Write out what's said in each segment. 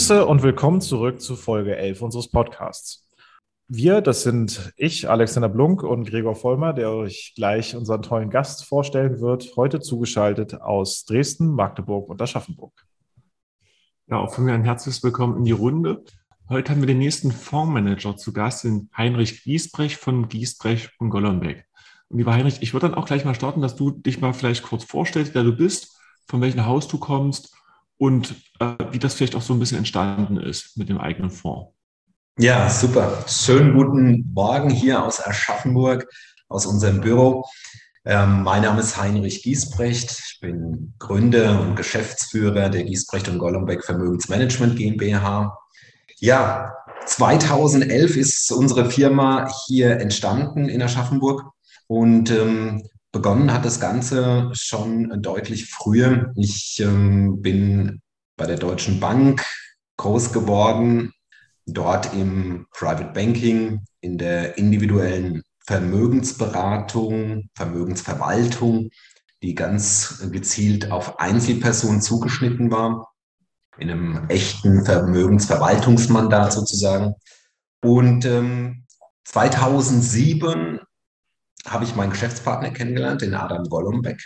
Grüße und willkommen zurück zu Folge 11 unseres Podcasts. Wir, das sind ich, Alexander Blunk und Gregor Vollmer, der euch gleich unseren tollen Gast vorstellen wird, heute zugeschaltet aus Dresden, Magdeburg und Aschaffenburg. Ja, auch von mir ein herzliches Willkommen in die Runde. Heute haben wir den nächsten Fondsmanager zu Gast, den Heinrich Giesbrecht von Giesbrecht und Golombek. Und lieber Heinrich, ich würde dann auch gleich mal starten, dass du dich mal vielleicht kurz vorstellst, wer du bist, von welchem Haus du kommst und äh, wie das vielleicht auch so ein bisschen entstanden ist mit dem eigenen Fonds. Ja, super. Schönen guten Morgen hier aus Aschaffenburg, aus unserem Büro. Ähm, mein Name ist Heinrich Giesbrecht. Ich bin Gründer und Geschäftsführer der Giesbrecht und Golombek Vermögensmanagement GmbH. Ja, 2011 ist unsere Firma hier entstanden in Aschaffenburg und ähm, begonnen hat das Ganze schon deutlich früher. Ich ähm, bin bei der Deutschen Bank groß geworden, dort im Private Banking, in der individuellen Vermögensberatung, Vermögensverwaltung, die ganz gezielt auf Einzelpersonen zugeschnitten war in einem echten Vermögensverwaltungsmandat sozusagen. Und ähm, 2007 habe ich meinen Geschäftspartner kennengelernt, den Adam Golombek.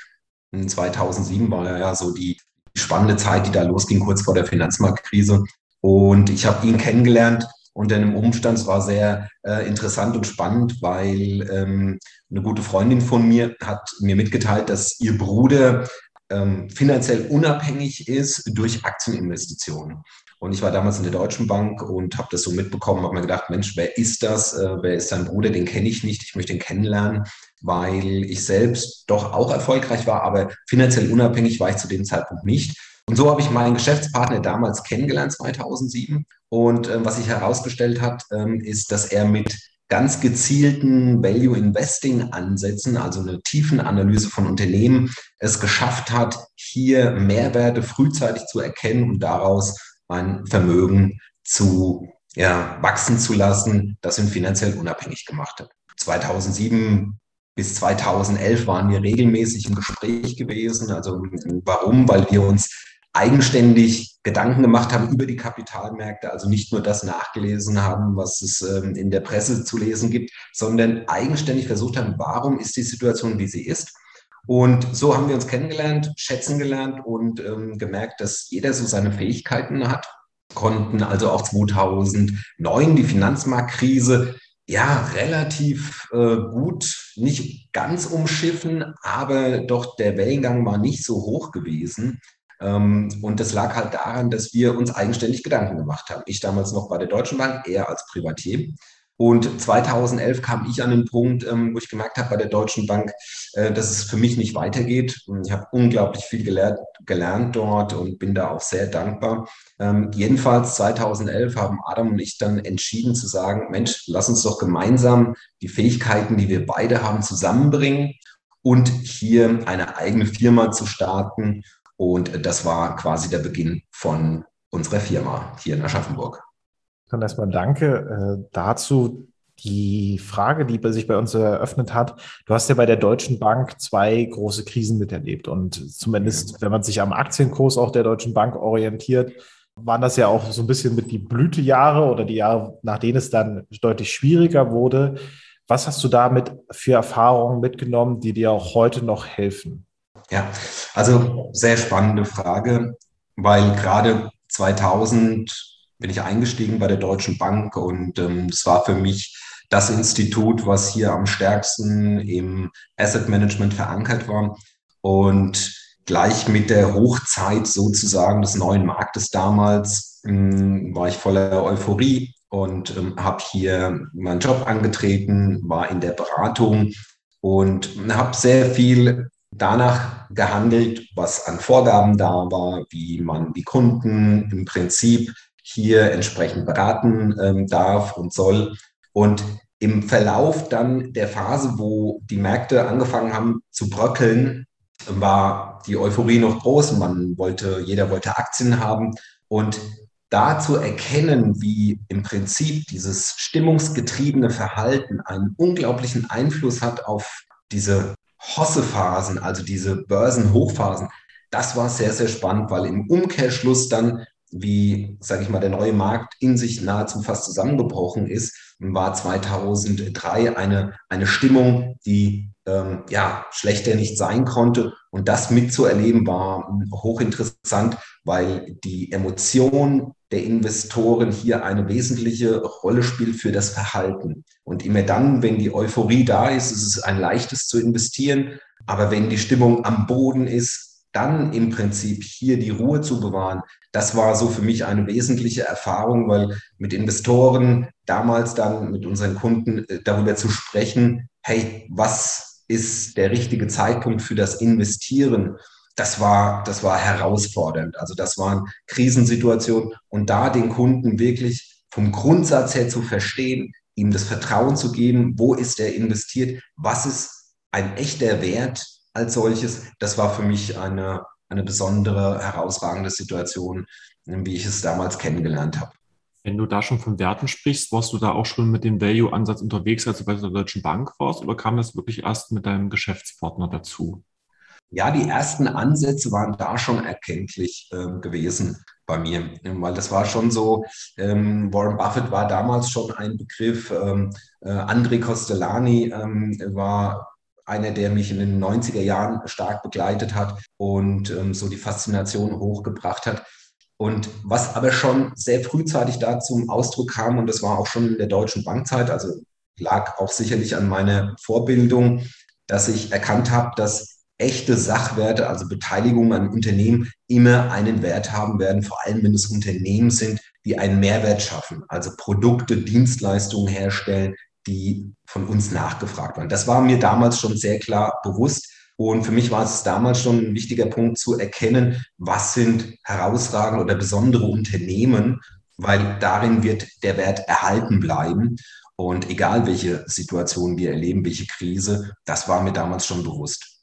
In 2007 war ja so die spannende Zeit, die da losging, kurz vor der Finanzmarktkrise. Und ich habe ihn kennengelernt unter einem Umstand, es war sehr äh, interessant und spannend, weil ähm, eine gute Freundin von mir hat mir mitgeteilt, dass ihr Bruder ähm, finanziell unabhängig ist durch Aktieninvestitionen. Und ich war damals in der Deutschen Bank und habe das so mitbekommen, habe mir gedacht, Mensch, wer ist das? Äh, wer ist dein Bruder? Den kenne ich nicht. Ich möchte ihn kennenlernen, weil ich selbst doch auch erfolgreich war, aber finanziell unabhängig war ich zu dem Zeitpunkt nicht. Und so habe ich meinen Geschäftspartner damals kennengelernt, 2007. Und äh, was sich herausgestellt hat, ähm, ist, dass er mit ganz gezielten Value Investing Ansätzen, also eine tiefen Analyse von Unternehmen, es geschafft hat, hier Mehrwerte frühzeitig zu erkennen und daraus ein Vermögen zu ja, wachsen zu lassen, das ihn finanziell unabhängig gemacht hat. 2007 bis 2011 waren wir regelmäßig im Gespräch gewesen. Also warum? Weil wir uns eigenständig Gedanken gemacht haben über die Kapitalmärkte, also nicht nur das nachgelesen haben, was es ähm, in der Presse zu lesen gibt, sondern eigenständig versucht haben, warum ist die Situation, wie sie ist. Und so haben wir uns kennengelernt, schätzen gelernt und ähm, gemerkt, dass jeder so seine Fähigkeiten hat, konnten also auch 2009 die Finanzmarktkrise ja relativ äh, gut, nicht ganz umschiffen, aber doch der Wellengang war nicht so hoch gewesen. Ähm, und das lag halt daran, dass wir uns eigenständig Gedanken gemacht haben. Ich damals noch bei der Deutschen Bank, eher als Privatier. Und 2011 kam ich an den Punkt, ähm, wo ich gemerkt habe bei der Deutschen Bank, äh, dass es für mich nicht weitergeht. Ich habe unglaublich viel gelernt, gelernt dort und bin da auch sehr dankbar. Ähm, jedenfalls 2011 haben Adam und ich dann entschieden zu sagen, Mensch, lass uns doch gemeinsam die Fähigkeiten, die wir beide haben, zusammenbringen und hier eine eigene Firma zu starten und das war quasi der Beginn von unserer Firma hier in Aschaffenburg. Dann erstmal danke äh, dazu. Die Frage, die sich bei uns eröffnet hat, du hast ja bei der Deutschen Bank zwei große Krisen miterlebt. Und zumindest, wenn man sich am Aktienkurs auch der Deutschen Bank orientiert, waren das ja auch so ein bisschen mit die Blütejahre oder die Jahre, nach denen es dann deutlich schwieriger wurde. Was hast du damit für Erfahrungen mitgenommen, die dir auch heute noch helfen? Ja, also sehr spannende Frage, weil gerade 2000 bin ich eingestiegen bei der Deutschen Bank und ähm, es war für mich das Institut, was hier am stärksten im Asset Management verankert war. Und gleich mit der Hochzeit sozusagen des neuen Marktes damals ähm, war ich voller Euphorie und ähm, habe hier meinen Job angetreten, war in der Beratung und habe sehr viel danach gehandelt, was an Vorgaben da war, wie man die Kunden im Prinzip hier entsprechend beraten ähm, darf und soll. Und im Verlauf dann der Phase, wo die Märkte angefangen haben zu bröckeln, war die Euphorie noch groß. Man wollte, jeder wollte Aktien haben. Und da zu erkennen, wie im Prinzip dieses stimmungsgetriebene Verhalten einen unglaublichen Einfluss hat auf diese Hossephasen, also diese Börsenhochphasen, das war sehr, sehr spannend, weil im Umkehrschluss dann wie, sage ich mal, der neue Markt in sich nahezu fast zusammengebrochen ist, war 2003 eine, eine Stimmung, die ähm, ja schlechter nicht sein konnte. Und das mitzuerleben war hochinteressant, weil die Emotion der Investoren hier eine wesentliche Rolle spielt für das Verhalten. Und immer dann, wenn die Euphorie da ist, ist es ein leichtes zu investieren. Aber wenn die Stimmung am Boden ist, dann im Prinzip hier die Ruhe zu bewahren, das war so für mich eine wesentliche Erfahrung, weil mit Investoren damals dann mit unseren Kunden äh, darüber zu sprechen, hey, was ist der richtige Zeitpunkt für das Investieren? Das war, das war herausfordernd. Also das waren Krisensituationen und da den Kunden wirklich vom Grundsatz her zu verstehen, ihm das Vertrauen zu geben, wo ist er investiert, was ist ein echter Wert als solches, das war für mich eine, eine besondere, herausragende Situation, wie ich es damals kennengelernt habe. Wenn du da schon von Werten sprichst, warst du da auch schon mit dem Value-Ansatz unterwegs, als du bei der Deutschen Bank warst, oder kam das wirklich erst mit deinem Geschäftspartner dazu? Ja, die ersten Ansätze waren da schon erkenntlich äh, gewesen bei mir, weil das war schon so, ähm, Warren Buffett war damals schon ein Begriff, ähm, äh, André Costellani ähm, war einer, der mich in den 90er Jahren stark begleitet hat und ähm, so die Faszination hochgebracht hat. Und was aber schon sehr frühzeitig da zum Ausdruck kam, und das war auch schon in der deutschen Bankzeit, also lag auch sicherlich an meiner Vorbildung, dass ich erkannt habe, dass echte Sachwerte, also Beteiligungen an Unternehmen, immer einen Wert haben werden, vor allem wenn es Unternehmen sind, die einen Mehrwert schaffen, also Produkte, Dienstleistungen herstellen, die von uns nachgefragt waren. Das war mir damals schon sehr klar bewusst. Und für mich war es damals schon ein wichtiger Punkt zu erkennen, was sind herausragende oder besondere Unternehmen, weil darin wird der Wert erhalten bleiben. Und egal welche Situation wir erleben, welche Krise, das war mir damals schon bewusst.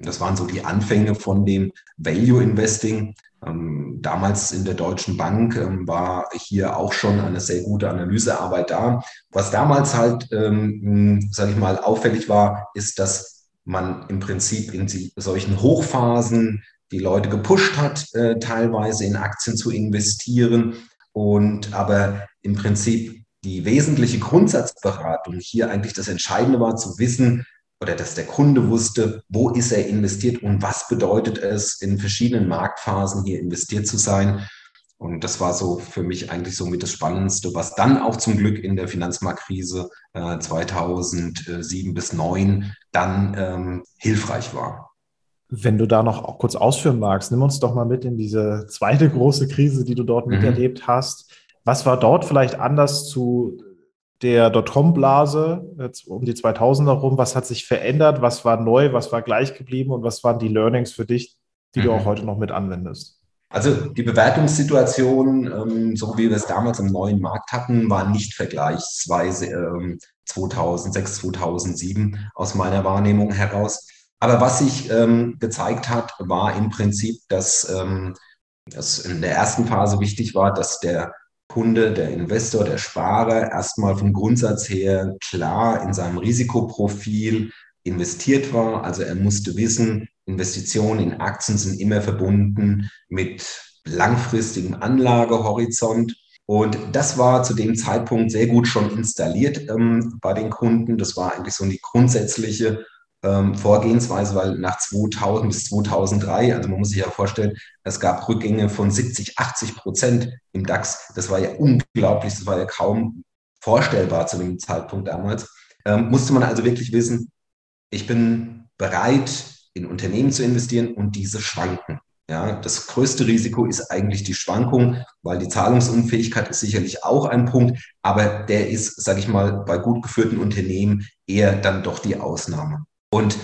Das waren so die Anfänge von dem Value Investing. Ähm, damals in der Deutschen Bank ähm, war hier auch schon eine sehr gute Analysearbeit da. Was damals halt, ähm, sage ich mal, auffällig war, ist, dass man im Prinzip in solchen Hochphasen die Leute gepusht hat, äh, teilweise in Aktien zu investieren. Und aber im Prinzip die wesentliche Grundsatzberatung hier eigentlich das Entscheidende war, zu wissen, oder dass der Kunde wusste, wo ist er investiert und was bedeutet es, in verschiedenen Marktphasen hier investiert zu sein. Und das war so für mich eigentlich so mit das Spannendste, was dann auch zum Glück in der Finanzmarktkrise äh, 2007 bis 2009 dann ähm, hilfreich war. Wenn du da noch kurz ausführen magst, nimm uns doch mal mit in diese zweite große Krise, die du dort mhm. miterlebt hast. Was war dort vielleicht anders zu der Dotcom-Blase um die 2000er rum? Was hat sich verändert? Was war neu? Was war gleich geblieben? Und was waren die Learnings für dich, die mhm. du auch heute noch mit anwendest? Also die Bewertungssituation, ähm, so wie wir es damals im neuen Markt hatten, war nicht vergleichsweise ähm, 2006, 2007 aus meiner Wahrnehmung heraus. Aber was sich ähm, gezeigt hat, war im Prinzip, dass ähm, es in der ersten Phase wichtig war, dass der Kunde, der Investor, der Sparer erstmal vom Grundsatz her klar in seinem Risikoprofil investiert war. Also er musste wissen, Investitionen in Aktien sind immer verbunden mit langfristigem Anlagehorizont. Und das war zu dem Zeitpunkt sehr gut schon installiert ähm, bei den Kunden. Das war eigentlich so die grundsätzliche ähm, Vorgehensweise, weil nach 2000 bis 2003, also man muss sich ja vorstellen, es gab Rückgänge von 70, 80 Prozent im DAX. Das war ja unglaublich, das war ja kaum vorstellbar zu dem Zeitpunkt damals. Ähm, musste man also wirklich wissen, ich bin bereit, in Unternehmen zu investieren und diese schwanken. Ja, das größte Risiko ist eigentlich die Schwankung, weil die Zahlungsunfähigkeit ist sicherlich auch ein Punkt, aber der ist, sage ich mal, bei gut geführten Unternehmen eher dann doch die Ausnahme. Und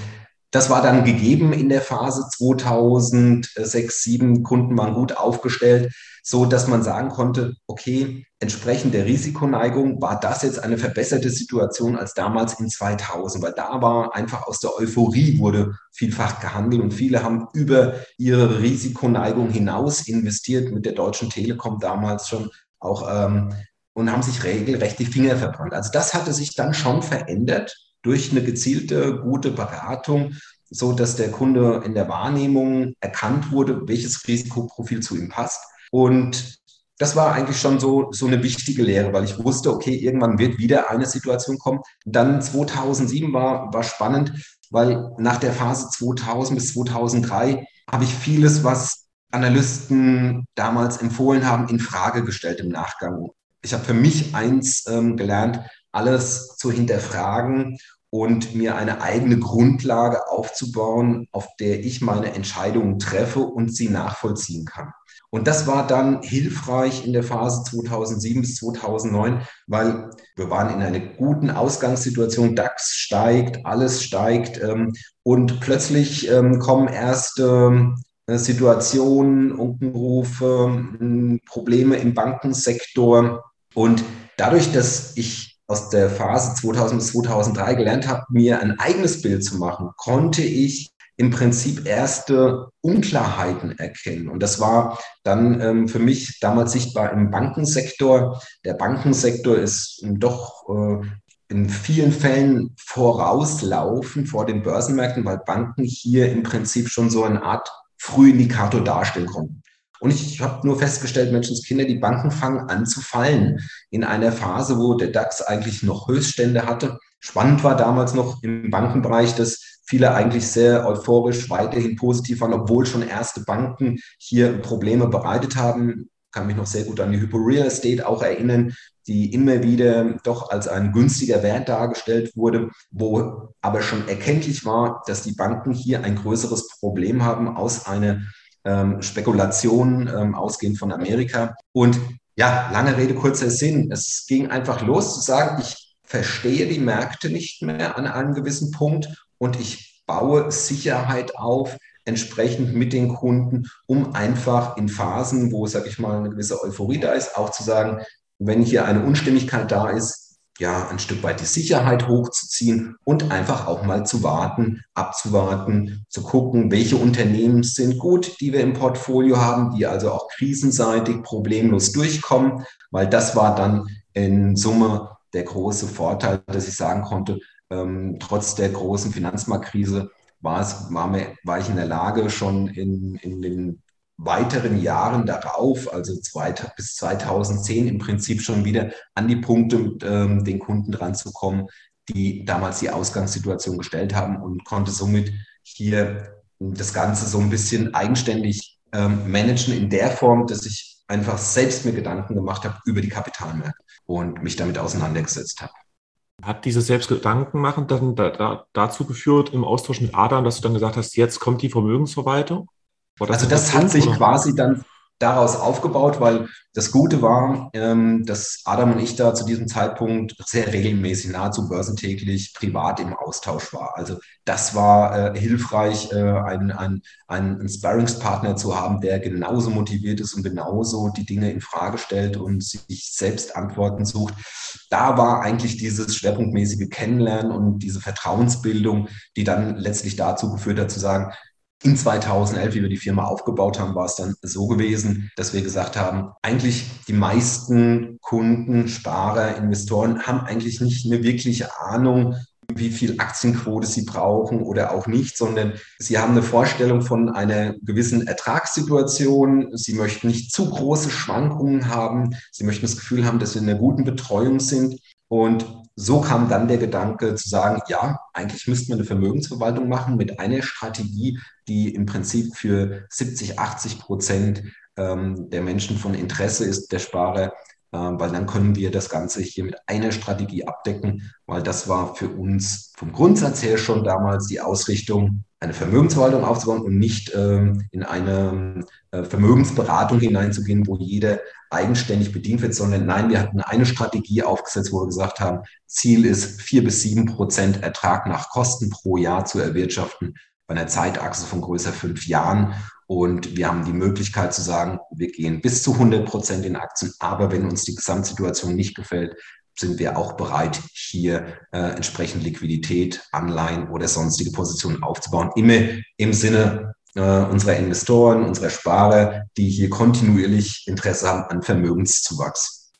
das war dann gegeben in der Phase 2006, 2007. Kunden waren gut aufgestellt, so dass man sagen konnte, okay, entsprechend der Risikoneigung war das jetzt eine verbesserte Situation als damals in 2000, weil da war einfach aus der Euphorie wurde vielfach gehandelt und viele haben über ihre Risikoneigung hinaus investiert mit der Deutschen Telekom damals schon auch ähm, und haben sich regelrecht die Finger verbrannt. Also das hatte sich dann schon verändert durch eine gezielte, gute Beratung, so dass der Kunde in der Wahrnehmung erkannt wurde, welches Risikoprofil zu ihm passt. Und das war eigentlich schon so, so eine wichtige Lehre, weil ich wusste, okay, irgendwann wird wieder eine Situation kommen. Dann 2007 war, war spannend, weil nach der Phase 2000 bis 2003 habe ich vieles, was Analysten damals empfohlen haben, in Frage gestellt im Nachgang. Ich habe für mich eins ähm, gelernt, alles zu hinterfragen und mir eine eigene Grundlage aufzubauen, auf der ich meine Entscheidungen treffe und sie nachvollziehen kann. Und das war dann hilfreich in der Phase 2007 bis 2009, weil wir waren in einer guten Ausgangssituation. DAX steigt, alles steigt ähm, und plötzlich ähm, kommen erste äh, Situationen, Unkenrufe, äh, Probleme im Bankensektor. Und dadurch, dass ich aus der Phase 2000 bis 2003 gelernt habe, mir ein eigenes Bild zu machen, konnte ich im Prinzip erste Unklarheiten erkennen. Und das war dann ähm, für mich damals sichtbar im Bankensektor. Der Bankensektor ist doch äh, in vielen Fällen vorauslaufen vor den Börsenmärkten, weil Banken hier im Prinzip schon so eine Art Frühindikator darstellen konnten. Und ich habe nur festgestellt, Menschenskinder, die Banken fangen an zu fallen in einer Phase, wo der DAX eigentlich noch Höchststände hatte. Spannend war damals noch im Bankenbereich, dass viele eigentlich sehr euphorisch weiterhin positiv waren, obwohl schon erste Banken hier Probleme bereitet haben. Ich kann mich noch sehr gut an die Hypo Real Estate auch erinnern, die immer wieder doch als ein günstiger Wert dargestellt wurde, wo aber schon erkenntlich war, dass die Banken hier ein größeres Problem haben aus einer ähm, Spekulation ähm, ausgehend von Amerika. Und ja, lange Rede, kurzer Sinn. Es ging einfach los zu sagen, ich verstehe die Märkte nicht mehr an einem gewissen Punkt und ich baue Sicherheit auf, entsprechend mit den Kunden, um einfach in Phasen, wo, sage ich mal, eine gewisse Euphorie da ist, auch zu sagen, wenn hier eine Unstimmigkeit da ist, ja, ein Stück weit die Sicherheit hochzuziehen und einfach auch mal zu warten, abzuwarten, zu gucken, welche Unternehmen sind gut, die wir im Portfolio haben, die also auch krisenseitig problemlos durchkommen, weil das war dann in Summe der große Vorteil, dass ich sagen konnte, ähm, trotz der großen Finanzmarktkrise war, es, war, mir, war ich in der Lage, schon in, in den weiteren Jahren darauf, also zwei, bis 2010 im Prinzip schon wieder an die Punkte ähm, den Kunden dran zu kommen, die damals die Ausgangssituation gestellt haben und konnte somit hier das Ganze so ein bisschen eigenständig ähm, managen in der Form, dass ich einfach selbst mir Gedanken gemacht habe über die Kapitalmärkte und mich damit auseinandergesetzt habe. Hat dieses Selbstgedanken machen dann da, da, dazu geführt im Austausch mit Adam, dass du dann gesagt hast, jetzt kommt die Vermögensverwaltung? Das also das hat sich oder? quasi dann daraus aufgebaut, weil das Gute war, ähm, dass Adam und ich da zu diesem Zeitpunkt sehr regelmäßig, nahezu börsentäglich privat im Austausch war. Also das war äh, hilfreich, äh, einen, einen, einen Sparringspartner zu haben, der genauso motiviert ist und genauso die Dinge in Frage stellt und sich selbst Antworten sucht. Da war eigentlich dieses schwerpunktmäßige Kennenlernen und diese Vertrauensbildung, die dann letztlich dazu geführt hat, zu sagen, in 2011, wie wir die Firma aufgebaut haben, war es dann so gewesen, dass wir gesagt haben, eigentlich die meisten Kunden, Sparer, Investoren haben eigentlich nicht eine wirkliche Ahnung, wie viel Aktienquote sie brauchen oder auch nicht, sondern sie haben eine Vorstellung von einer gewissen Ertragssituation. Sie möchten nicht zu große Schwankungen haben. Sie möchten das Gefühl haben, dass sie in einer guten Betreuung sind. Und so kam dann der Gedanke zu sagen, ja, eigentlich müssten wir eine Vermögensverwaltung machen mit einer Strategie, die im Prinzip für 70, 80 Prozent ähm, der Menschen von Interesse ist, der Sparer, äh, weil dann können wir das Ganze hier mit einer Strategie abdecken, weil das war für uns vom Grundsatz her schon damals die Ausrichtung, eine Vermögensverwaltung aufzubauen und nicht ähm, in eine äh, Vermögensberatung hineinzugehen, wo jeder eigenständig bedient wird, sondern nein, wir hatten eine Strategie aufgesetzt, wo wir gesagt haben, Ziel ist, vier bis sieben Prozent Ertrag nach Kosten pro Jahr zu erwirtschaften bei einer Zeitachse von größer fünf Jahren. Und wir haben die Möglichkeit zu sagen, wir gehen bis zu 100 Prozent in Aktien. Aber wenn uns die Gesamtsituation nicht gefällt, sind wir auch bereit, hier äh, entsprechend Liquidität, Anleihen oder sonstige Positionen aufzubauen. Immer im Sinne äh, unserer Investoren, unserer Sparer, die hier kontinuierlich Interesse haben an Vermögenszuwachs.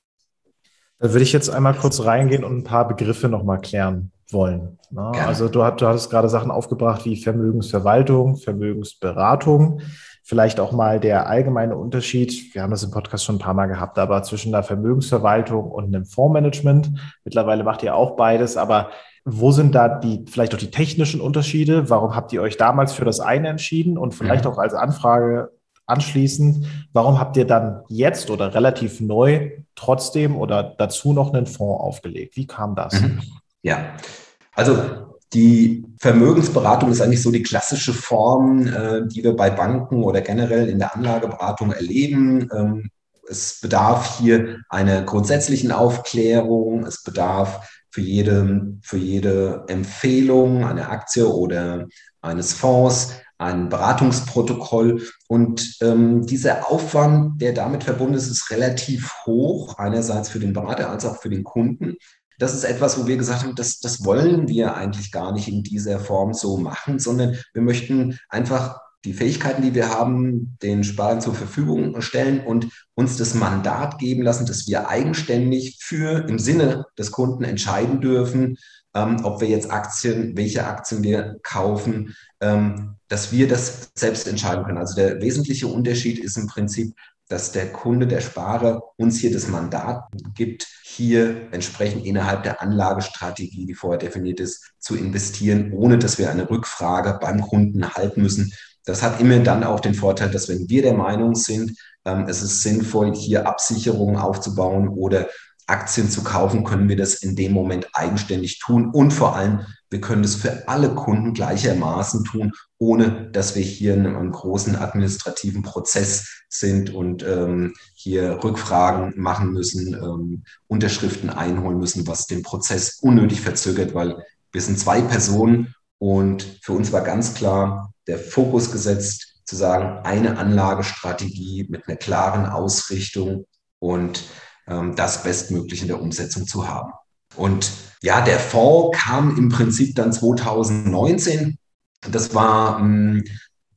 Da würde ich jetzt einmal kurz reingehen und ein paar Begriffe nochmal klären wollen. Also du, du hattest gerade Sachen aufgebracht wie Vermögensverwaltung, Vermögensberatung. Vielleicht auch mal der allgemeine Unterschied, wir haben das im Podcast schon ein paar Mal gehabt, aber zwischen der Vermögensverwaltung und einem Fondsmanagement. Mittlerweile macht ihr auch beides, aber wo sind da die, vielleicht auch die technischen Unterschiede? Warum habt ihr euch damals für das eine entschieden? Und vielleicht mhm. auch als Anfrage anschließend, warum habt ihr dann jetzt oder relativ neu trotzdem oder dazu noch einen Fonds aufgelegt? Wie kam das? Mhm. Ja, also die Vermögensberatung ist eigentlich so die klassische Form, äh, die wir bei Banken oder generell in der Anlageberatung erleben. Ähm, es bedarf hier einer grundsätzlichen Aufklärung. Es bedarf für jede, für jede Empfehlung einer Aktie oder eines Fonds ein Beratungsprotokoll. Und ähm, dieser Aufwand, der damit verbunden ist, ist relativ hoch, einerseits für den Berater als auch für den Kunden das ist etwas, wo wir gesagt haben, das, das wollen wir eigentlich gar nicht in dieser Form so machen, sondern wir möchten einfach die Fähigkeiten, die wir haben, den Sparern zur Verfügung stellen und uns das Mandat geben lassen, dass wir eigenständig für im Sinne des Kunden entscheiden dürfen, ähm, ob wir jetzt Aktien, welche Aktien wir kaufen, ähm, dass wir das selbst entscheiden können. Also der wesentliche Unterschied ist im Prinzip, dass der Kunde, der Sparer uns hier das Mandat gibt, hier entsprechend innerhalb der Anlagestrategie, die vorher definiert ist, zu investieren, ohne dass wir eine Rückfrage beim Kunden halten müssen. Das hat immer dann auch den Vorteil, dass wenn wir der Meinung sind, ähm, es ist sinnvoll, hier Absicherungen aufzubauen oder Aktien zu kaufen, können wir das in dem Moment eigenständig tun. Und vor allem, wir können das für alle Kunden gleichermaßen tun, ohne dass wir hier in einem großen administrativen Prozess sind und ähm, hier Rückfragen machen müssen, ähm, Unterschriften einholen müssen, was den Prozess unnötig verzögert, weil wir sind zwei Personen und für uns war ganz klar der Fokus gesetzt, zu sagen, eine Anlagestrategie mit einer klaren Ausrichtung und das bestmöglich in der Umsetzung zu haben. Und ja, der Fonds kam im Prinzip dann 2019. Das war mh,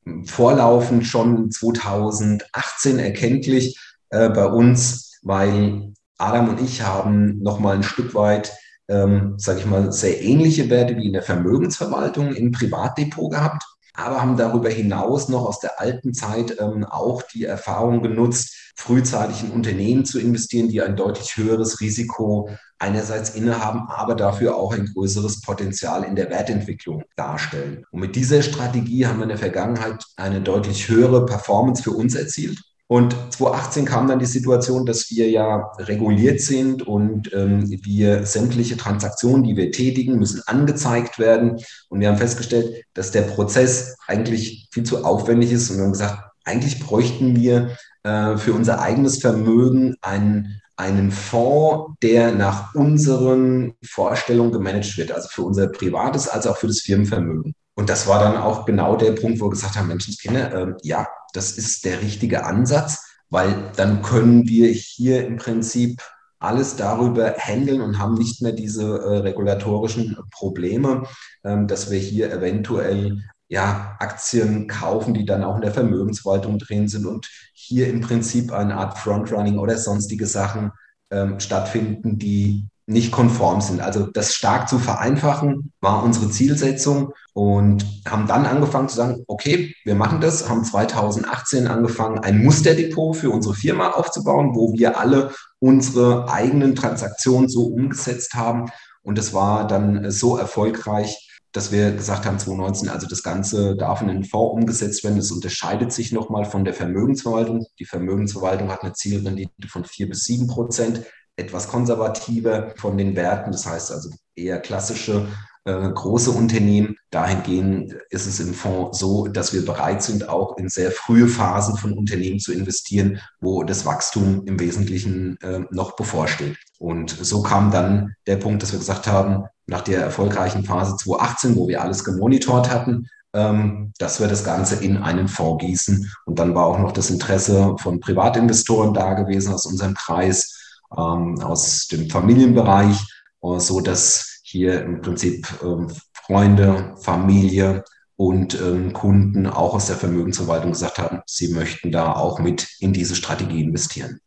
hm, vorlaufend schon 2018 erkenntlich äh, bei uns, weil Adam und ich haben noch mal ein Stück weit, ähm, sage ich mal, sehr ähnliche Werte wie in der Vermögensverwaltung im Privatdepot gehabt aber haben darüber hinaus noch aus der alten Zeit ähm, auch die Erfahrung genutzt, frühzeitig in Unternehmen zu investieren, die ein deutlich höheres Risiko einerseits innehaben, aber dafür auch ein größeres Potenzial in der Wertentwicklung darstellen. Und mit dieser Strategie haben wir in der Vergangenheit eine deutlich höhere Performance für uns erzielt. Und 2018 kam dann die Situation, dass wir ja reguliert sind und ähm, wir sämtliche Transaktionen, die wir tätigen, müssen angezeigt werden. Und wir haben festgestellt, dass der Prozess eigentlich viel zu aufwendig ist. Und wir haben gesagt, eigentlich bräuchten wir äh, für unser eigenes Vermögen einen, einen Fonds, der nach unseren Vorstellungen gemanagt wird, also für unser privates als auch für das Firmenvermögen. Und das war dann auch genau der Punkt, wo wir gesagt haben, Menschenskinder, äh, ja, das ist der richtige Ansatz, weil dann können wir hier im Prinzip alles darüber handeln und haben nicht mehr diese äh, regulatorischen Probleme, ähm, dass wir hier eventuell ja, Aktien kaufen, die dann auch in der Vermögensverwaltung drin sind und hier im Prinzip eine Art Frontrunning oder sonstige Sachen ähm, stattfinden, die nicht konform sind. Also das stark zu vereinfachen war unsere Zielsetzung und haben dann angefangen zu sagen, okay, wir machen das, haben 2018 angefangen, ein Musterdepot für unsere Firma aufzubauen, wo wir alle unsere eigenen Transaktionen so umgesetzt haben. Und das war dann so erfolgreich, dass wir gesagt haben, 2019, also das Ganze darf in einen Fonds umgesetzt werden. Es unterscheidet sich nochmal von der Vermögensverwaltung. Die Vermögensverwaltung hat eine Zielrendite von vier bis sieben Prozent etwas konservativer von den Werten, das heißt also eher klassische äh, große Unternehmen. Dahingehend ist es im Fonds so, dass wir bereit sind, auch in sehr frühe Phasen von Unternehmen zu investieren, wo das Wachstum im Wesentlichen äh, noch bevorsteht. Und so kam dann der Punkt, dass wir gesagt haben, nach der erfolgreichen Phase 2018, wo wir alles gemonitort hatten, ähm, dass wir das Ganze in einen Fonds gießen. Und dann war auch noch das Interesse von Privatinvestoren da gewesen aus unserem Kreis ähm, aus dem Familienbereich, äh, so dass hier im Prinzip ähm, Freunde, Familie und ähm, Kunden auch aus der Vermögensverwaltung gesagt haben, sie möchten da auch mit in diese Strategie investieren.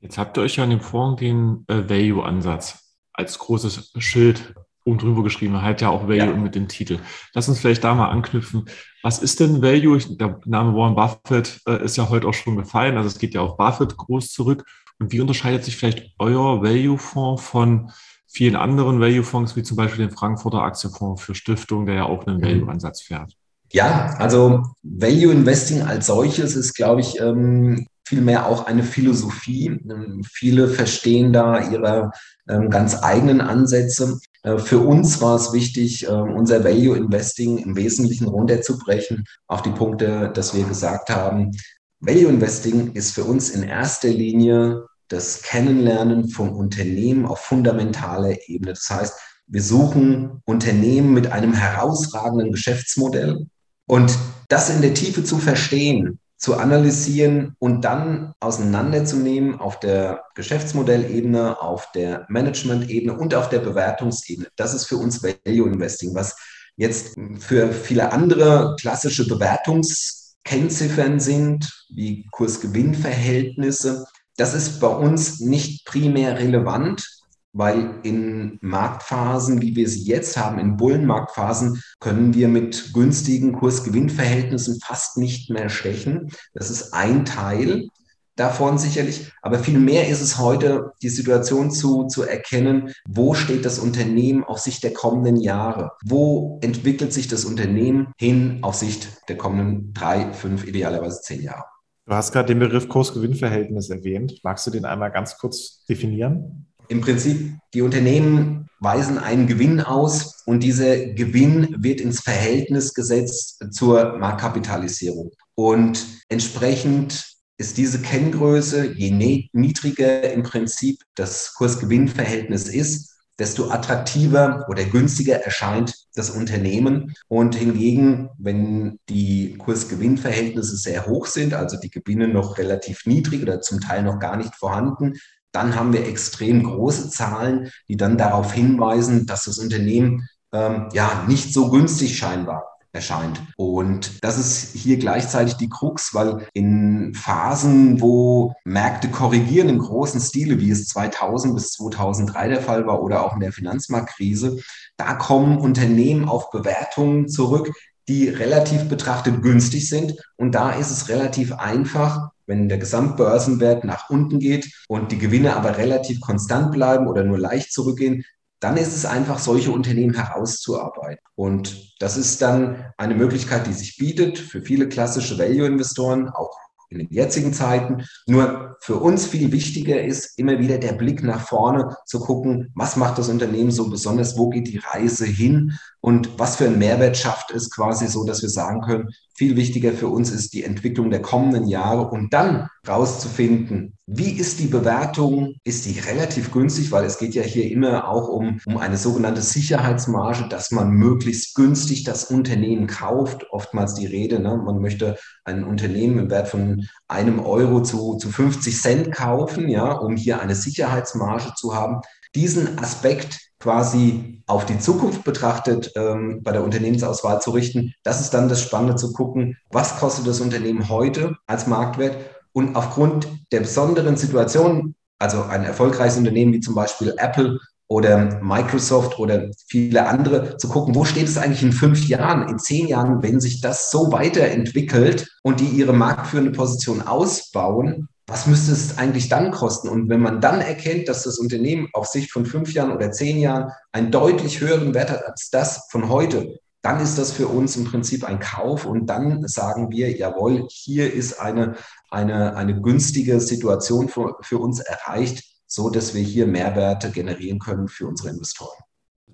Jetzt habt ihr euch ja in dem Fonds den äh, Value-Ansatz als großes Schild oben drüber geschrieben, halt ja auch Value ja. mit dem Titel. Lass uns vielleicht da mal anknüpfen. Was ist denn Value? Der Name Warren Buffett äh, ist ja heute auch schon gefallen. Also es geht ja auf Buffett groß zurück. Und wie unterscheidet sich vielleicht euer Value-Fonds von vielen anderen Value-Fonds, wie zum Beispiel den Frankfurter Aktienfonds für Stiftung, der ja auch einen mhm. Value-Ansatz fährt? Ja, also Value Investing als solches ist, glaube ich, ähm, vielmehr auch eine Philosophie. Ähm, viele verstehen da ihre ähm, ganz eigenen Ansätze. Äh, für uns war es wichtig, unser Value Investing im Wesentlichen runterzubrechen auf die Punkte, dass wir gesagt haben, Value Investing ist für uns in erster Linie das Kennenlernen von Unternehmen auf fundamentaler Ebene. Das heißt, wir suchen Unternehmen mit einem herausragenden Geschäftsmodell und das in der Tiefe zu verstehen, zu analysieren und dann auseinanderzunehmen auf der Geschäftsmodellebene, auf der Management-Ebene und auf der Bewertungsebene. Das ist für uns Value Investing, was jetzt für viele andere klassische Bewertungskennziffern sind, wie Kurs-Gewinn-Verhältnisse. Das ist bei uns nicht primär relevant, weil in Marktphasen, wie wir sie jetzt haben, in Bullenmarktphasen, können wir mit günstigen Kurs-Gewinn-Verhältnissen fast nicht mehr stechen. Das ist ein Teil davon sicherlich, aber vielmehr ist es heute die Situation zu, zu erkennen, wo steht das Unternehmen auf Sicht der kommenden Jahre? Wo entwickelt sich das Unternehmen hin auf Sicht der kommenden drei, fünf, idealerweise zehn Jahre? Du hast gerade den Begriff Kurs-Gewinn-Verhältnis erwähnt. Magst du den einmal ganz kurz definieren? Im Prinzip, die Unternehmen weisen einen Gewinn aus und dieser Gewinn wird ins Verhältnis gesetzt zur Marktkapitalisierung. Und entsprechend ist diese Kenngröße, je niedriger im Prinzip das Kurs-Gewinn-Verhältnis ist, desto attraktiver oder günstiger erscheint das Unternehmen. Und hingegen, wenn die Kurs-Gewinn-Verhältnisse sehr hoch sind, also die Gewinne noch relativ niedrig oder zum Teil noch gar nicht vorhanden, dann haben wir extrem große Zahlen, die dann darauf hinweisen, dass das Unternehmen ähm, ja nicht so günstig scheinbar erscheint. Und das ist hier gleichzeitig die Krux, weil in Phasen, wo Märkte korrigieren im großen Stile, wie es 2000 bis 2003 der Fall war oder auch in der Finanzmarktkrise, da kommen Unternehmen auf Bewertungen zurück, die relativ betrachtet günstig sind. Und da ist es relativ einfach, wenn der Gesamtbörsenwert nach unten geht und die Gewinne aber relativ konstant bleiben oder nur leicht zurückgehen, dann ist es einfach, solche Unternehmen herauszuarbeiten. Und das ist dann eine Möglichkeit, die sich bietet für viele klassische Value-Investoren, auch in den jetzigen Zeiten. Nur für uns viel wichtiger ist immer wieder der Blick nach vorne zu gucken, was macht das Unternehmen so besonders, wo geht die Reise hin und was für einen Mehrwert schafft es quasi so, dass wir sagen können, viel wichtiger für uns ist die Entwicklung der kommenden Jahre und dann rauszufinden, wie ist die Bewertung? Ist die relativ günstig? Weil es geht ja hier immer auch um, um eine sogenannte Sicherheitsmarge, dass man möglichst günstig das Unternehmen kauft. Oftmals die Rede, ne? man möchte ein Unternehmen im Wert von einem Euro zu, zu 50 Cent kaufen, ja, um hier eine Sicherheitsmarge zu haben. Diesen Aspekt quasi auf die Zukunft betrachtet ähm, bei der Unternehmensauswahl zu richten. Das ist dann das Spannende zu gucken, was kostet das Unternehmen heute als Marktwert und aufgrund der besonderen Situation, also ein erfolgreiches Unternehmen wie zum Beispiel Apple oder Microsoft oder viele andere, zu gucken, wo steht es eigentlich in fünf Jahren, in zehn Jahren, wenn sich das so weiterentwickelt und die ihre marktführende Position ausbauen, was müsste es eigentlich dann kosten? Und wenn man dann erkennt, dass das Unternehmen auf Sicht von fünf Jahren oder zehn Jahren einen deutlich höheren Wert hat als das von heute, dann ist das für uns im Prinzip ein Kauf und dann sagen wir, jawohl, hier ist eine, eine, eine günstige Situation für, für uns erreicht, so dass wir hier Mehrwerte generieren können für unsere Investoren.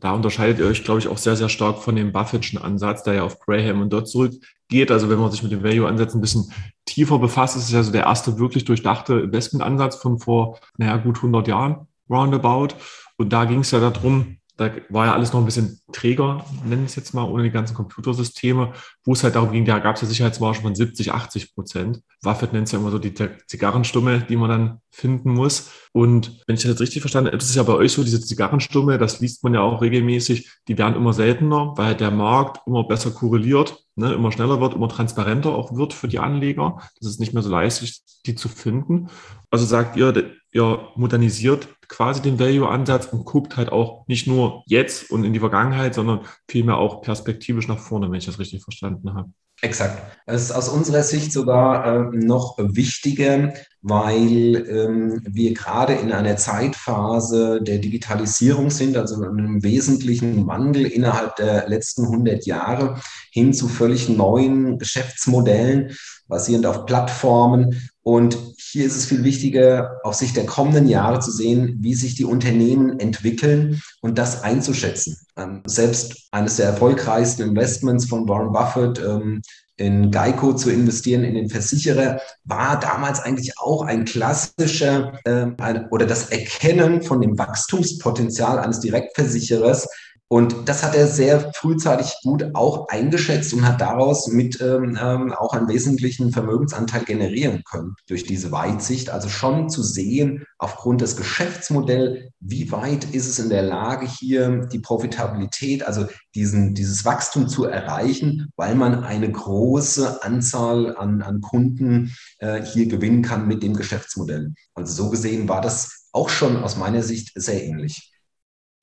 Da unterscheidet ihr euch, glaube ich, auch sehr, sehr stark von dem Buffettschen Ansatz, der ja auf Graham und dort zurückgeht. Also wenn man sich mit dem Value-Ansatz ein bisschen tiefer befasst, ist es ja so der erste wirklich durchdachte Investmentansatz von vor, naja, gut 100 Jahren, roundabout. Und da ging es ja darum, da war ja alles noch ein bisschen träger, nennen wir es jetzt mal, ohne die ganzen Computersysteme, wo es halt darum ging, da gab es ja Sicherheitsmargen von 70, 80 Prozent. Waffet nennt es ja immer so die Zigarrenstumme, die man dann finden muss. Und wenn ich das jetzt richtig verstanden habe, ist es ja bei euch so, diese Zigarrenstumme, das liest man ja auch regelmäßig, die werden immer seltener, weil der Markt immer besser korreliert, ne, immer schneller wird, immer transparenter auch wird für die Anleger. Das ist nicht mehr so leicht, die zu finden. Also sagt ihr, ihr modernisiert quasi den Value-Ansatz und guckt halt auch nicht nur jetzt und in die Vergangenheit, sondern vielmehr auch perspektivisch nach vorne, wenn ich das richtig verstanden habe. Exakt. Es ist aus unserer Sicht sogar äh, noch wichtiger, weil ähm, wir gerade in einer Zeitphase der Digitalisierung sind, also einem wesentlichen Wandel innerhalb der letzten 100 Jahre hin zu völlig neuen Geschäftsmodellen, basierend auf Plattformen. Und hier ist es viel wichtiger, auf Sicht der kommenden Jahre zu sehen, wie sich die Unternehmen entwickeln und das einzuschätzen. Ähm, selbst eines der erfolgreichsten Investments von Warren Buffett ähm, in Geico zu investieren, in den Versicherer, war damals eigentlich auch ein klassischer äh, ein, oder das Erkennen von dem Wachstumspotenzial eines Direktversicherers und das hat er sehr frühzeitig gut auch eingeschätzt und hat daraus mit ähm, ähm, auch einen wesentlichen Vermögensanteil generieren können durch diese Weitsicht. Also schon zu sehen, aufgrund des Geschäftsmodells, wie weit ist es in der Lage, hier die Profitabilität, also diesen, dieses Wachstum zu erreichen, weil man eine große Anzahl an, an Kunden äh, hier gewinnen kann mit dem Geschäftsmodell. Also so gesehen war das auch schon aus meiner Sicht sehr ähnlich.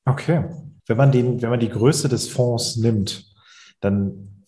Okay wenn man, den, wenn man die Größe des Fonds nimmt, dann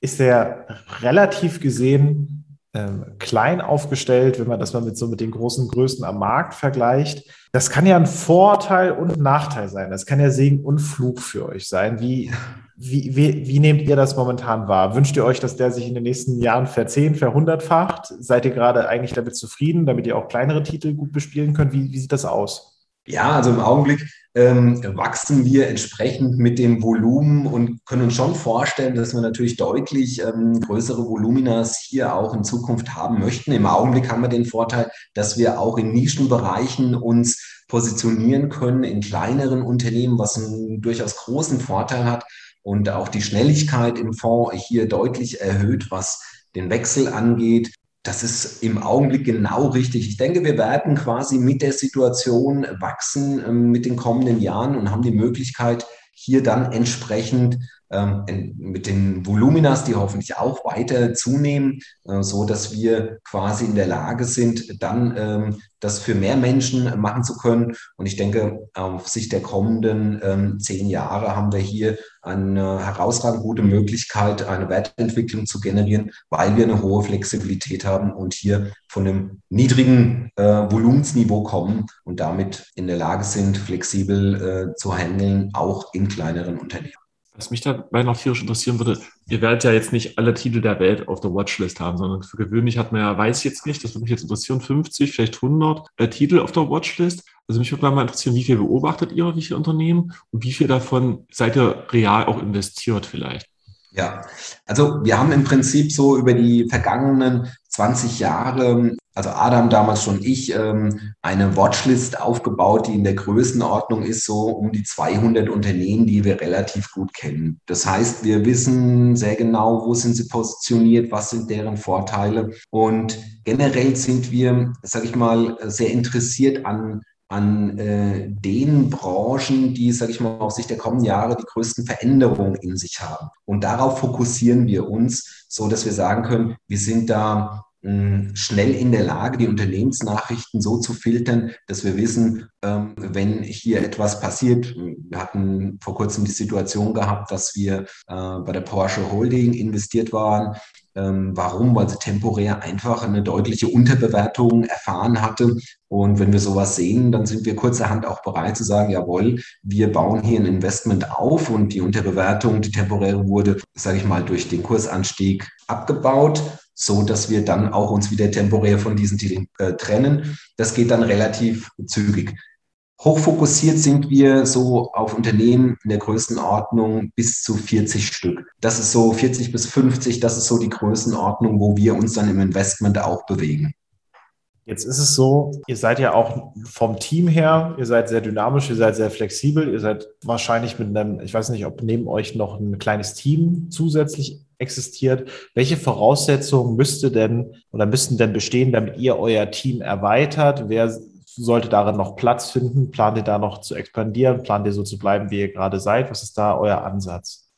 ist er relativ gesehen ähm, klein aufgestellt, wenn man das mal mit so mit den großen Größen am Markt vergleicht. Das kann ja ein Vorteil und ein Nachteil sein. Das kann ja Segen und Flug für euch sein. Wie, wie, wie, wie nehmt ihr das momentan wahr? Wünscht ihr euch, dass der sich in den nächsten Jahren verzehn, verhundertfacht? Seid ihr gerade eigentlich damit zufrieden, damit ihr auch kleinere Titel gut bespielen könnt? Wie, wie sieht das aus? Ja, also im Augenblick ähm, wachsen wir entsprechend mit dem Volumen und können uns schon vorstellen, dass wir natürlich deutlich ähm, größere Voluminas hier auch in Zukunft haben möchten. Im Augenblick haben wir den Vorteil, dass wir auch in Nischenbereichen uns positionieren können, in kleineren Unternehmen, was einen durchaus großen Vorteil hat und auch die Schnelligkeit im Fonds hier deutlich erhöht, was den Wechsel angeht das ist im Augenblick genau richtig. Ich denke, wir werden quasi mit der Situation wachsen ähm, mit den kommenden Jahren und haben die Möglichkeit, hier dann entsprechend ähm, mit den Voluminas, die hoffentlich auch weiter zunehmen, äh, so dass wir quasi in der Lage sind, dann ähm, das für mehr Menschen machen zu können. Und ich denke, auf Sicht der kommenden zehn Jahre haben wir hier eine herausragend gute Möglichkeit, eine Wertentwicklung zu generieren, weil wir eine hohe Flexibilität haben und hier von einem niedrigen äh, Volumensniveau kommen und damit in der Lage sind, flexibel äh, zu handeln, auch in kleineren Unternehmen. Was mich dabei noch tierisch interessieren würde, ihr werdet ja jetzt nicht alle Titel der Welt auf der Watchlist haben, sondern für gewöhnlich hat man ja, weiß ich jetzt nicht, das würde mich jetzt interessieren, 50, vielleicht 100 äh, Titel auf der Watchlist. Also mich würde mal interessieren, wie viel beobachtet ihr, wie viele Unternehmen und wie viel davon seid ihr real auch investiert vielleicht? Ja, also wir haben im Prinzip so über die vergangenen 20 Jahre, also Adam damals schon ich, ähm, eine Watchlist aufgebaut, die in der Größenordnung ist, so um die 200 Unternehmen, die wir relativ gut kennen. Das heißt, wir wissen sehr genau, wo sind sie positioniert, was sind deren Vorteile. Und generell sind wir, sage ich mal, sehr interessiert an an äh, den Branchen, die, sage ich mal, aus Sicht der kommenden Jahre die größten Veränderungen in sich haben. Und darauf fokussieren wir uns, so dass wir sagen können, wir sind da hm, schnell in der Lage, die Unternehmensnachrichten so zu filtern, dass wir wissen, ähm, wenn hier etwas passiert. Wir hatten vor kurzem die Situation gehabt, dass wir äh, bei der Porsche Holding investiert waren ähm, warum? Weil sie temporär einfach eine deutliche Unterbewertung erfahren hatte. Und wenn wir sowas sehen, dann sind wir kurzerhand auch bereit zu sagen, jawohl, wir bauen hier ein Investment auf und die Unterbewertung, die temporäre wurde, sage ich mal, durch den Kursanstieg abgebaut so dass wir dann auch uns wieder temporär von diesen Titeln äh, trennen. Das geht dann relativ zügig. Hochfokussiert sind wir so auf Unternehmen in der Größenordnung bis zu 40 Stück. Das ist so 40 bis 50, das ist so die Größenordnung, wo wir uns dann im Investment auch bewegen. Jetzt ist es so, ihr seid ja auch vom Team her, ihr seid sehr dynamisch, ihr seid sehr flexibel, ihr seid wahrscheinlich mit einem, ich weiß nicht, ob neben euch noch ein kleines Team zusätzlich existiert. Welche Voraussetzungen müsste denn oder müssten denn bestehen, damit ihr euer Team erweitert? Wer sollte darin noch Platz finden? Plant ihr da noch zu expandieren? Plant ihr so zu bleiben, wie ihr gerade seid? Was ist da euer Ansatz?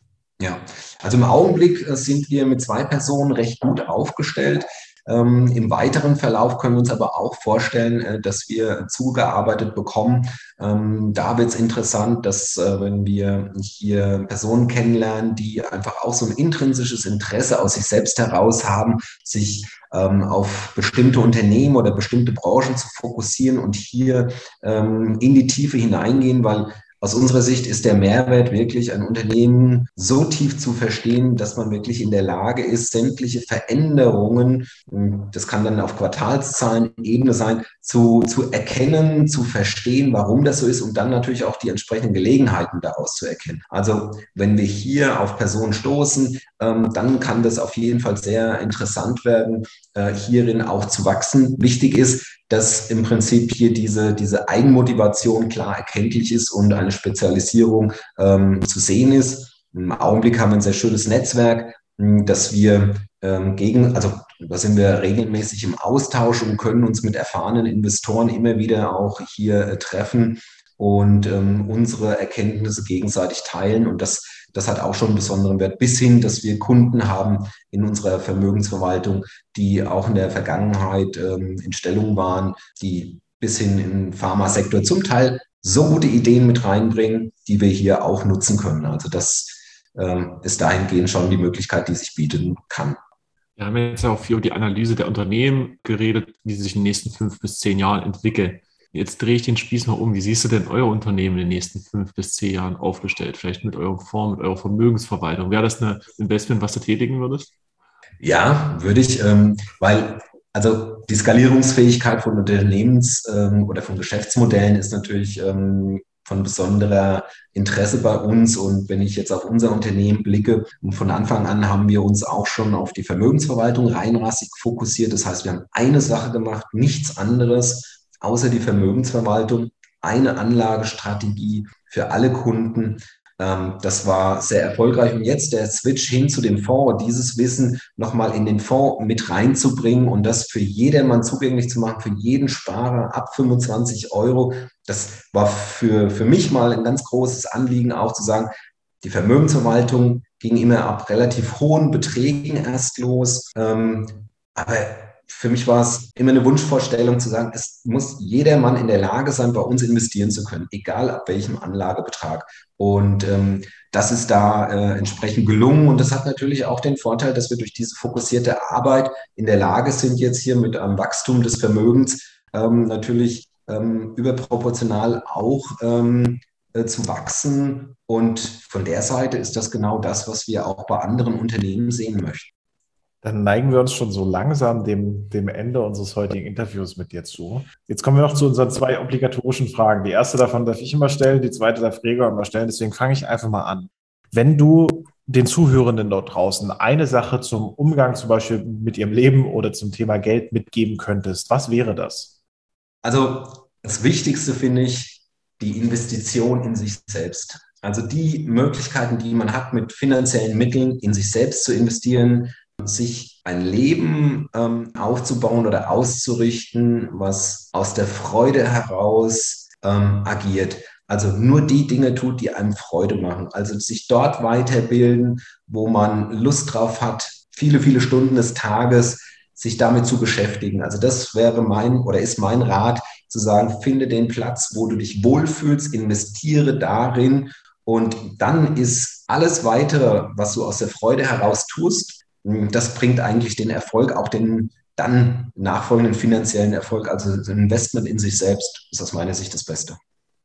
Ja, also im Augenblick äh, sind wir mit zwei Personen recht gut aufgestellt. Ähm, Im weiteren Verlauf können wir uns aber auch vorstellen, äh, dass wir zugearbeitet bekommen. Ähm, da wird es interessant, dass äh, wenn wir hier Personen kennenlernen, die einfach auch so ein intrinsisches Interesse aus sich selbst heraus haben, sich ähm, auf bestimmte Unternehmen oder bestimmte Branchen zu fokussieren und hier ähm, in die Tiefe hineingehen, weil aus unserer Sicht ist der Mehrwert wirklich, ein Unternehmen so tief zu verstehen, dass man wirklich in der Lage ist, sämtliche Veränderungen, das kann dann auf Quartalszahlen Ebene sein, zu, zu erkennen, zu verstehen, warum das so ist und dann natürlich auch die entsprechenden Gelegenheiten daraus zu erkennen. Also wenn wir hier auf Personen stoßen, ähm, dann kann das auf jeden Fall sehr interessant werden, äh, hierin auch zu wachsen. Wichtig ist, dass im Prinzip hier diese, diese Eigenmotivation klar erkenntlich ist und eine Spezialisierung ähm, zu sehen ist. Im Augenblick haben wir ein sehr schönes Netzwerk, hm, dass wir ähm, gegen, also da sind wir regelmäßig im Austausch und können uns mit erfahrenen Investoren immer wieder auch hier äh, treffen und ähm, unsere Erkenntnisse gegenseitig teilen. Und das das hat auch schon einen besonderen Wert, bis hin, dass wir Kunden haben in unserer Vermögensverwaltung, die auch in der Vergangenheit ähm, in Stellung waren, die bis hin im Pharmasektor zum Teil so gute Ideen mit reinbringen, die wir hier auch nutzen können. Also das ähm, ist dahingehend schon die Möglichkeit, die sich bieten kann. Wir haben jetzt ja auch viel über die Analyse der Unternehmen geredet, wie sie sich in den nächsten fünf bis zehn Jahren entwickeln. Jetzt drehe ich den Spieß mal um. Wie siehst du denn euer Unternehmen in den nächsten fünf bis zehn Jahren aufgestellt? Vielleicht mit eurem Fonds, mit eurer Vermögensverwaltung. Wäre das ein Investment, was du tätigen würdest? Ja, würde ich, ähm, weil also die Skalierungsfähigkeit von Unternehmens- ähm, oder von Geschäftsmodellen ist natürlich ähm, von besonderer Interesse bei uns. Und wenn ich jetzt auf unser Unternehmen blicke, von Anfang an haben wir uns auch schon auf die Vermögensverwaltung reinrassig fokussiert. Das heißt, wir haben eine Sache gemacht, nichts anderes außer die Vermögensverwaltung eine Anlagestrategie für alle Kunden. Ähm, das war sehr erfolgreich. Und jetzt der Switch hin zu dem Fonds, dieses Wissen nochmal in den Fonds mit reinzubringen und das für jedermann zugänglich zu machen, für jeden Sparer ab 25 Euro. Das war für, für mich mal ein ganz großes Anliegen, auch zu sagen, die Vermögensverwaltung ging immer ab relativ hohen Beträgen erst los. Ähm, aber für mich war es immer eine Wunschvorstellung zu sagen, es muss jeder Mann in der Lage sein, bei uns investieren zu können, egal ab welchem Anlagebetrag. Und ähm, das ist da äh, entsprechend gelungen. Und das hat natürlich auch den Vorteil, dass wir durch diese fokussierte Arbeit in der Lage sind, jetzt hier mit einem Wachstum des Vermögens ähm, natürlich ähm, überproportional auch ähm, äh, zu wachsen. Und von der Seite ist das genau das, was wir auch bei anderen Unternehmen sehen möchten. Dann neigen wir uns schon so langsam dem, dem Ende unseres heutigen Interviews mit dir zu. Jetzt kommen wir noch zu unseren zwei obligatorischen Fragen. Die erste davon darf ich immer stellen, die zweite darf Gregor immer stellen. Deswegen fange ich einfach mal an. Wenn du den Zuhörenden dort draußen eine Sache zum Umgang zum Beispiel mit ihrem Leben oder zum Thema Geld mitgeben könntest, was wäre das? Also das Wichtigste finde ich die Investition in sich selbst. Also die Möglichkeiten, die man hat, mit finanziellen Mitteln in sich selbst zu investieren, sich ein Leben ähm, aufzubauen oder auszurichten, was aus der Freude heraus ähm, agiert. Also nur die Dinge tut, die einem Freude machen. Also sich dort weiterbilden, wo man Lust drauf hat, viele, viele Stunden des Tages sich damit zu beschäftigen. Also das wäre mein oder ist mein Rat, zu sagen, finde den Platz, wo du dich wohlfühlst, investiere darin und dann ist alles weitere, was du aus der Freude heraus tust, das bringt eigentlich den Erfolg, auch den dann nachfolgenden finanziellen Erfolg. Also ein Investment in sich selbst ist aus meiner Sicht das Beste.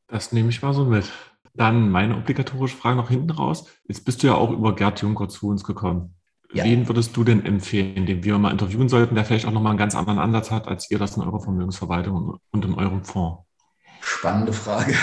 Das nehme ich mal so mit. Dann meine obligatorische Frage noch hinten raus. Jetzt bist du ja auch über Gerd Juncker zu uns gekommen. Ja. Wen würdest du denn empfehlen, den wir mal interviewen sollten, der vielleicht auch nochmal einen ganz anderen Ansatz hat, als ihr das in eurer Vermögensverwaltung und in eurem Fonds? Spannende Frage.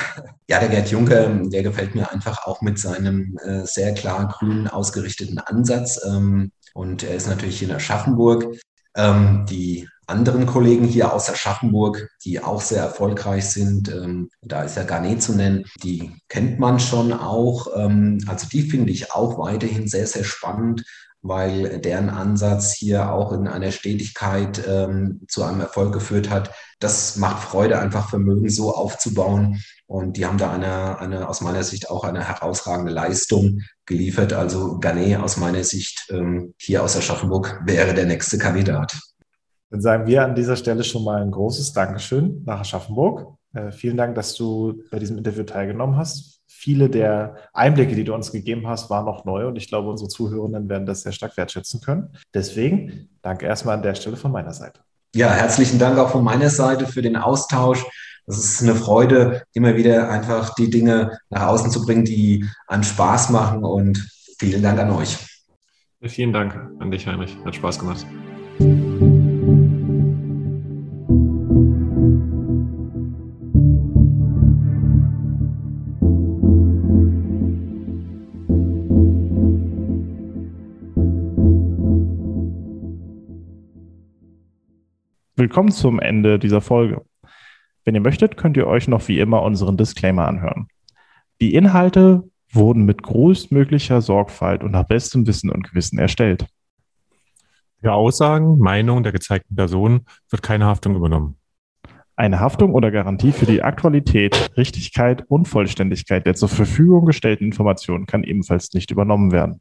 Ja, der Gerd Juncker, der gefällt mir einfach auch mit seinem äh, sehr klar grün ausgerichteten Ansatz. Ähm, und er ist natürlich hier in Aschaffenburg. Ähm, die anderen Kollegen hier aus Aschaffenburg, die auch sehr erfolgreich sind, ähm, da ist ja Garnet zu nennen, die kennt man schon auch. Ähm, also die finde ich auch weiterhin sehr, sehr spannend weil deren Ansatz hier auch in einer Stetigkeit ähm, zu einem Erfolg geführt hat. Das macht Freude, einfach Vermögen so aufzubauen. Und die haben da eine, eine aus meiner Sicht auch eine herausragende Leistung geliefert. Also Garnet aus meiner Sicht ähm, hier aus Aschaffenburg wäre der nächste Kandidat. Dann sagen wir an dieser Stelle schon mal ein großes Dankeschön nach Aschaffenburg. Äh, vielen Dank, dass du bei diesem Interview teilgenommen hast. Viele der Einblicke, die du uns gegeben hast, waren noch neu und ich glaube, unsere Zuhörenden werden das sehr stark wertschätzen können. Deswegen danke erstmal an der Stelle von meiner Seite. Ja, herzlichen Dank auch von meiner Seite für den Austausch. Es ist eine Freude, immer wieder einfach die Dinge nach außen zu bringen, die einem Spaß machen und vielen Dank an euch. vielen Dank an dich, Heinrich. Hat Spaß gemacht. Willkommen zum Ende dieser Folge. Wenn ihr möchtet, könnt ihr euch noch wie immer unseren Disclaimer anhören. Die Inhalte wurden mit größtmöglicher Sorgfalt und nach bestem Wissen und Gewissen erstellt. Für Aussagen, Meinungen der gezeigten Personen wird keine Haftung übernommen. Eine Haftung oder Garantie für die Aktualität, Richtigkeit und Vollständigkeit der zur Verfügung gestellten Informationen kann ebenfalls nicht übernommen werden.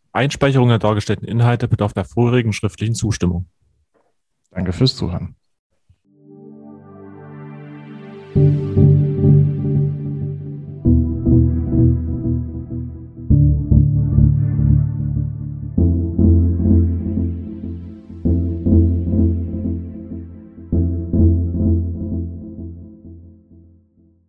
Einspeicherung der dargestellten Inhalte bedarf der vorherigen schriftlichen Zustimmung. Danke fürs Zuhören.